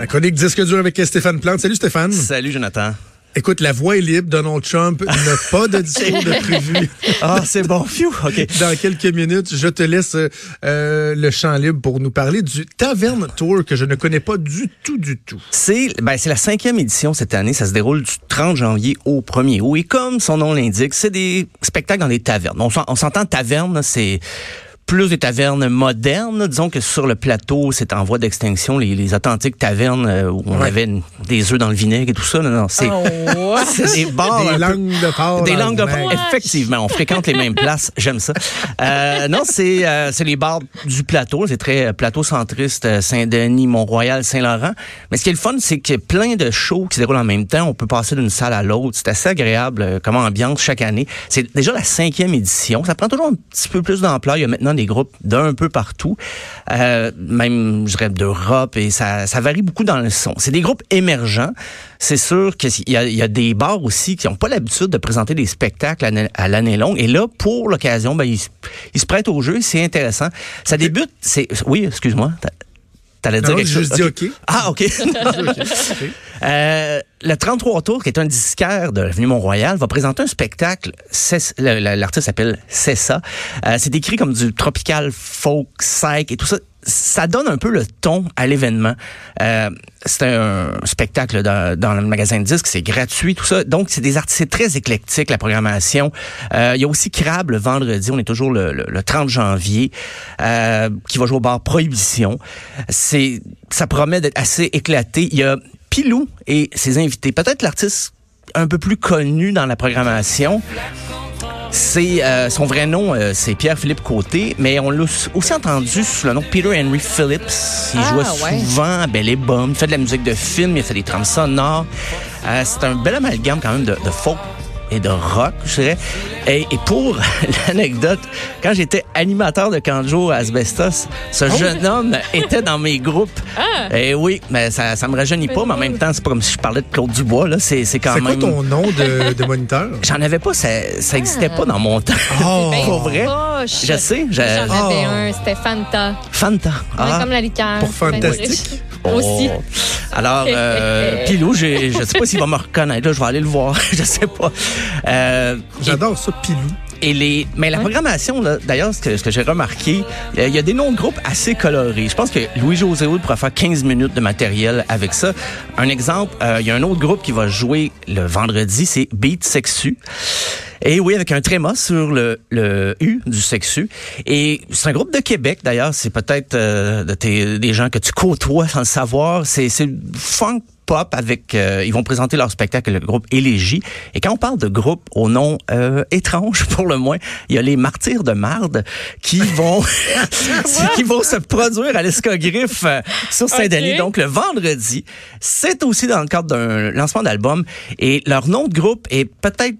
La chronique disque dur avec Stéphane Plante. Salut Stéphane. Salut Jonathan. Écoute, la voix est libre. Donald Trump n'a pas de discours de prévu. Ah, c'est bon. Phew, OK. Dans quelques minutes, je te laisse euh, le champ libre pour nous parler du Taverne Tour que je ne connais pas du tout, du tout. C'est ben, c'est la cinquième édition cette année. Ça se déroule du 30 janvier au 1er août. Et comme son nom l'indique, c'est des spectacles dans des tavernes. On s'entend taverne, c'est plus des tavernes modernes. Disons que sur le plateau, c'est en voie d'extinction, les, les authentiques tavernes euh, où on Ouais. avait une- des œufs dans le vinaigre et tout ça. Non, non, c'est c'est des bars. Des peu- langues de porc. Des langues de vinaigre. Effectivement, on fréquente les mêmes places. J'aime ça. Euh, non, c'est euh, c'est les bars du plateau. C'est très euh, plateau centriste, euh, Saint-Denis, Mont-Royal, Saint-Laurent. Mais ce qui est le fun, c'est qu'il y a plein de shows qui se déroulent en même temps. On peut passer d'une salle à l'autre. C'est assez agréable comme ambiance chaque année. C'est déjà la cinquième édition. Ça prend toujours un petit peu plus d'ampleur. Il y a maintenant des groupes d'un peu partout, euh, même je dirais d'Europe, et ça, ça varie beaucoup dans le son. C'est des groupes émergents. C'est sûr qu'il y y a des bars aussi qui n'ont pas l'habitude de présenter des spectacles à, l'année- longue. Et là, pour l'occasion, ben, ils, se- ils se prêtent au jeu. C'est intéressant. Ça débute. C'est oui, excuse-moi. t'a- T'allais dire Non, quelque j'ai chose? juste dit OK. Ah, OK. Euh, le 33 Tours, qui est un disquaire de l'avenue Mont-Royal, va présenter un spectacle. L'artiste s'appelle Cessa. Euh, c'est décrit comme du tropical folk, psych et tout ça. Ça donne un peu le ton à l'événement. Euh, c'est un spectacle dans, dans le magasin de disques, c'est gratuit, tout ça. Donc, c'est des artistes, très éclectique, la programmation. Euh, il y a aussi Crab le vendredi, on est toujours le 30 janvier, euh, qui va jouer au bar Prohibition. C'est, ça promet d'être assez éclaté. Il y a Pilou et ses invités. Peut-être l'artiste un peu plus connu dans la programmation. C'est euh, son vrai nom, euh, c'est Pierre-Philippe Côté, mais on l'a aussi entendu sous le nom de Peter Henry Phillips. Il Ah, jouait souvent à Belle et il fait de la musique de film, il a fait des trames sonores. Euh, c'est un bel amalgame quand même de, de folk et de rock, je dirais. Et, et pour l'anecdote, quand j'étais animateur de Canjo à Asbestos, ce jeune homme était dans mes groupes. Ah! Et oui, mais ça, ça me rajeunit pas, mais en même temps, c'est pas comme si je parlais de Claude Dubois, là. C'est, c'est quand C'est quoi même. ton nom de, de moniteur? J'en avais pas, ça, ça existait pas dans mon temps. Oh! Ben, Pour vrai? proche. Je sais, je- J'en avais Oh. un, c'était Fanta. Fanta. Ah. Comme la liqueur. Pour fantastique? Aussi. Alors, euh, Pilou, j'ai- je sais pas s'il va me reconnaître. Là, je vais aller le voir. je sais pas. Euh, J'adore ça, Pilou. et les, mais la programmation, là, d'ailleurs, ce que, ce que j'ai remarqué, euh, il y a des noms de groupes assez colorés. Je pense que Louis-José Hood pourra faire 15 minutes de matériel avec ça. Un exemple, euh, il y a un autre groupe qui va jouer le vendredi, c'est Beat Sexu. Et oui, avec un tréma sur le, le U du sexu. Et c'est un groupe de Québec, d'ailleurs. C'est peut-être euh, de des gens que tu côtoies sans le savoir. C'est funk pop avec... euh, ils vont présenter leur spectacle, le groupe Élégie. Et quand on parle de groupe au nom euh, étrange, pour le moins, il y a les Martyrs de Marde qui vont, qui vont se produire à l'Escogriffe euh, sur Saint-Denis. Donc, le vendredi. C'est aussi dans le cadre d'un lancement d'album. Et leur nom de groupe est peut-être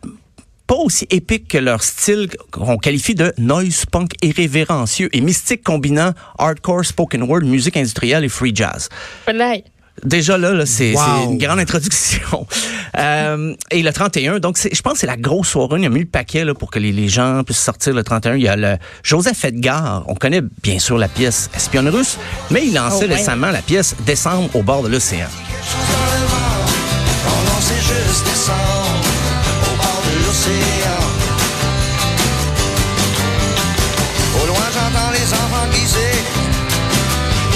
pas aussi épique que leur style qu'on qualifie de noise punk irrévérencieux et mystique combinant hardcore spoken word, musique industrielle et free jazz. Voilà. Déjà là, là c'est Wow. une grande introduction. Euh, et le 31, donc je pense que c'est la grosse soirée. Il y a mis le paquet là, pour que les, les gens puissent sortir le 31. Il y a le Joseph Edgar. On connaît bien sûr la pièce Espionne russe, mais il lançait Oh, ouais. récemment la pièce Décembre au bord de l'océan. Oh non, c'est juste descendre au l'océan. Au loin, j'entends les enfants glisser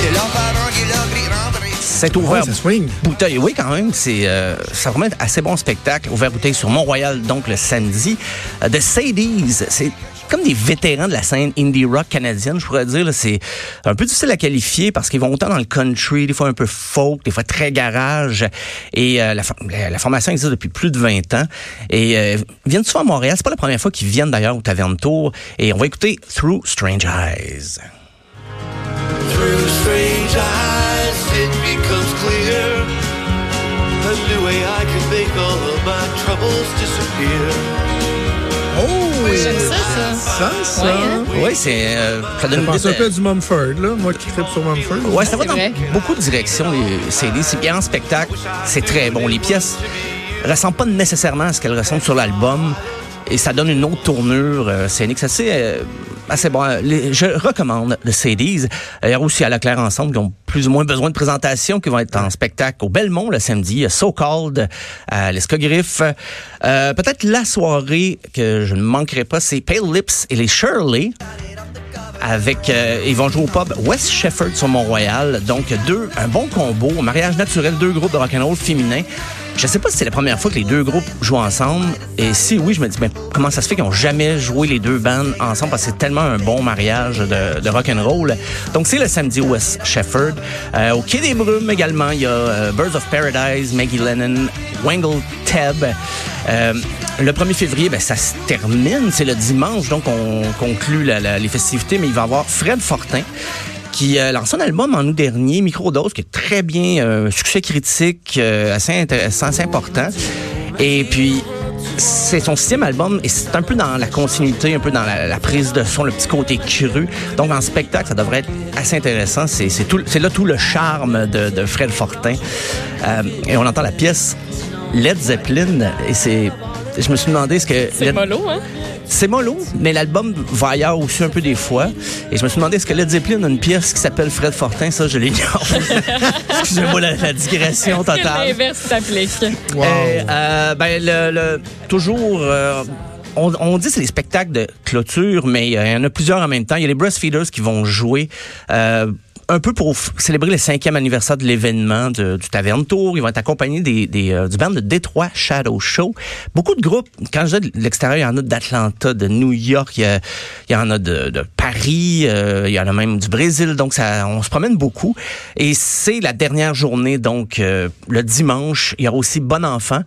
et leur parents qui leur crient rentrer. C'est Ouais, ouvert ça swing. bouteille. Oui, quand même, c'est euh, ça remet un assez bon spectacle. Ouvert bouteille sur Mont-Royal, donc le samedi. Euh, The Sadies, c'est comme des vétérans de la scène indie rock canadienne, je pourrais dire. C'est un peu difficile à qualifier parce qu'ils vont autant dans le country, des fois un peu folk, des fois très garage. Et euh, la, for- la- la formation existe depuis plus de 20 ans. Et euh, viennent souvent à Montréal? C'est pas la première fois qu'ils viennent d'ailleurs au Taverne Tour. Et on va écouter Through Strange Eyes. Through strange eyes, it becomes clear. A new way I can make all of my troubles disappear. Oh! J'aime ça, ça. Ça, ça? Ouais, hein? Oui, c'est euh, ça donne idée un peu du Mumford, là. Moi qui tripe sur Mumford. Ouais, ça va C'est dans vrai. beaucoup de directions, les CD. C'est bien en spectacle, c'est très bon. Les pièces ressemblent pas nécessairement à ce qu'elles ressemblent sur l'album. Et ça donne une autre tournure euh, scénique. C'est assez, euh, assez bon. Les- je recommande le CDs. A aussi à la Claire Ensemble qui ont plus ou moins besoin de présentation, qui vont être en spectacle au Belmont le samedi. A So Called à l'Escogriffe. Euh, Peut-être la soirée que je ne manquerai pas, c'est Pale Lips et les Shirley avec euh, ils vont jouer au pub West Shefford sur Mont-Royal. Donc deux un bon combo, un mariage naturel, deux groupes de rock and roll féminins. Je sais pas si c'est la première fois que les deux groupes jouent ensemble et si oui, je me dis mais comment ça se fait qu'ils ont jamais joué les deux bandes ensemble parce que c'est tellement un bon mariage de, de rock and roll. Donc c'est le samedi West Shefford. Euh, au Quai des Brumes également, il y a euh, Birds of Paradise, Maggie Lennon, Wangle Teb. Euh, le 1er février, ben, ça se termine, c'est le dimanche, donc on conclut la- la- les festivités, mais il va y avoir Fred Fortin qui euh, lance un album en août dernier, Microdose, qui est très bien, euh, succès critique, euh, assez intéressant, assez important. Et puis, c'est son sixième album et c'est un peu dans la continuité, un peu dans la, la prise de son, le petit côté cru. Donc en spectacle, ça devrait être assez intéressant. C'est là tout le charme de, de Fred Fortin. Euh, et on entend la pièce Led Zeppelin et c'est je me suis demandé ce que C'est mollo, hein? C'est mollo, mais l'album va ailleurs aussi un peu des fois. Et je me suis demandé est-ce que Led Zeppelin a une pièce qui s'appelle Fred Fortin, ça je l'ignore. Excusez-moi la, la digression totale. l'inverse s'applique? Wow. Et, euh, ben, le, le- toujours, euh, on, on dit que c'est des spectacles de clôture, mais euh, il y en a plusieurs en même temps. Il y a les Breastfeeders qui vont jouer. euh, un peu pour célébrer le cinquième anniversaire de l'événement du Taverne Tour. Ils vont être accompagnés des, des, euh, du band de Détroit Shadow Show. Beaucoup de groupes. Quand je dis de l'extérieur, il y en a d'Atlanta, de New York, il y, en a de, de Paris, euh, il y en a même du Brésil. Donc, ça, on se promène beaucoup. Et c'est la dernière journée, donc euh, le dimanche. Il y aura aussi Bon Enfant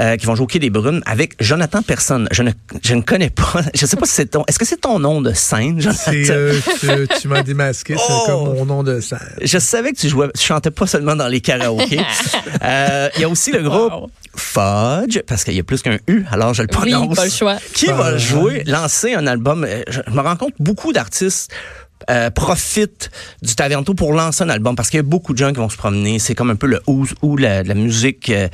euh, qui vont jouer au Quai des Brumes avec Jonathan Personne. Je ne, je ne connais pas. Je sais pas si c'est ton. Est-ce que c'est ton nom de scène, Jonathan? C'est, euh, tu, tu m'as démasqué, c'est Oh! comme mon nom de scène. Je savais que tu jouais, tu chantais pas seulement dans les karaokés. Euh, Il y a aussi le groupe Wow. Fudge, parce qu'il y a plus qu'un U, alors je le Oui, prononce. pas le choix. Qui va jouer, lancer un album. euh, Je, je me rends compte, beaucoup d'artistes euh, profitent du Tavernto pour lancer un album parce qu'il y a beaucoup de gens qui vont se promener. C'est comme un peu le ou, la, musique euh,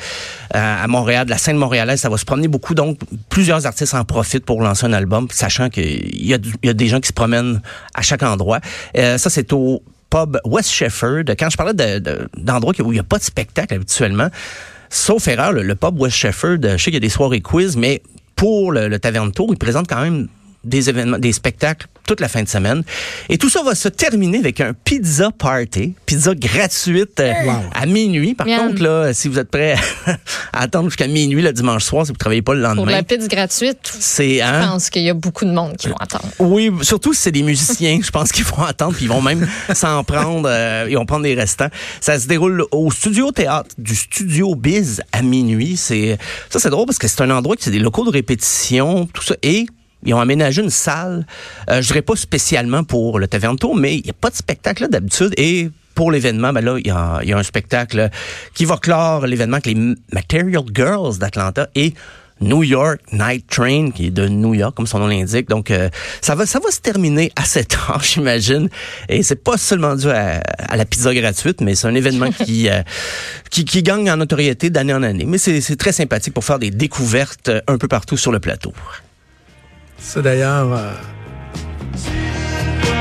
à Montréal, de la scène montréalaise, ça va se promener beaucoup. Donc, plusieurs artistes en profitent pour lancer un album, sachant qu'il y, y a des gens qui se promènent à chaque endroit. Euh, ça, c'est au pub West Shefford. Quand je parlais de- de- d'endroits où il n'y a pas de spectacle habituellement, sauf erreur, le, pub West Shefford, je sais qu'il y a des soirées quiz, mais pour le, le Taverne Tour, il présente quand même des événements, des spectacles toute la fin de semaine. Et tout ça va se terminer avec un pizza party, pizza gratuite euh, à minuit. Par Miam. contre, là, si vous êtes prêts à attendre jusqu'à minuit le dimanche soir, si vous travaillez pas le Pour lendemain, la pizza gratuite, c'est je hein? pense qu'il y a beaucoup de monde qui vont attendre. Oui, surtout si c'est des musiciens, je pense qu'ils vont attendre, puis ils vont même s'en prendre, euh, ils vont prendre des restants. Ça se déroule au studio théâtre du studio Biz à minuit. C'est ça, c'est drôle parce que c'est un endroit qui c'est des locaux de répétition, tout ça, et ils ont aménagé une salle. Euh, je dirais pas spécialement pour le Taverne Tour, mais il n'y a pas de spectacle d'habitude et pour l'événement, ben là, il y a, y a un spectacle qui va clore l'événement avec les Material Girls d'Atlanta et New York Night Train, qui est de New York, comme son nom l'indique. Donc, euh, ça va, ça va se terminer à 7 heures, j'imagine. Et c'est pas seulement dû à, à la pizza gratuite, mais c'est un événement qui, euh, qui, qui gagne en notoriété d'année en année. Mais c'est très sympathique pour faire des découvertes un peu partout sur le plateau. Ça d'ailleurs, euh,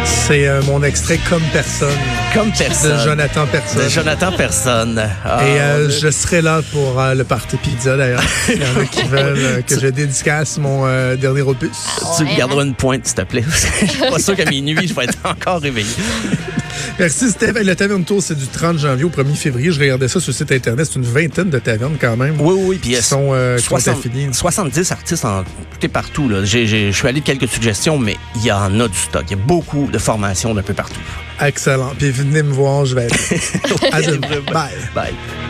C'est euh, mon extrait comme personne Comme de personne. Jonathan Personne. De Jonathan Personne. Ah, Et euh, je serai là pour euh, le party pizza d'ailleurs. Il y en a qui veulent euh, que je dédicace mon euh, dernier opus. Tu garderas une pointe, s'il te plaît. Je suis pas sûr qu'à minuit, je vais être encore réveillé. Merci Steph. Le Taverne Tour, c'est du 30 janvier au 1er février. Je regardais ça sur le site internet. C'est une vingtaine de tavernes quand même. Oui, oui, puis Qui sont, euh, qui sont 60 affiliés. 70 artistes en tout et partout. Là. J'ai- j'ai- Je suis allé de quelques suggestions, mais il y en a du stock. Il y a beaucoup de formations d'un peu partout. Excellent. Puis venez me voir, je vais être là. À demain. Bye. Bye.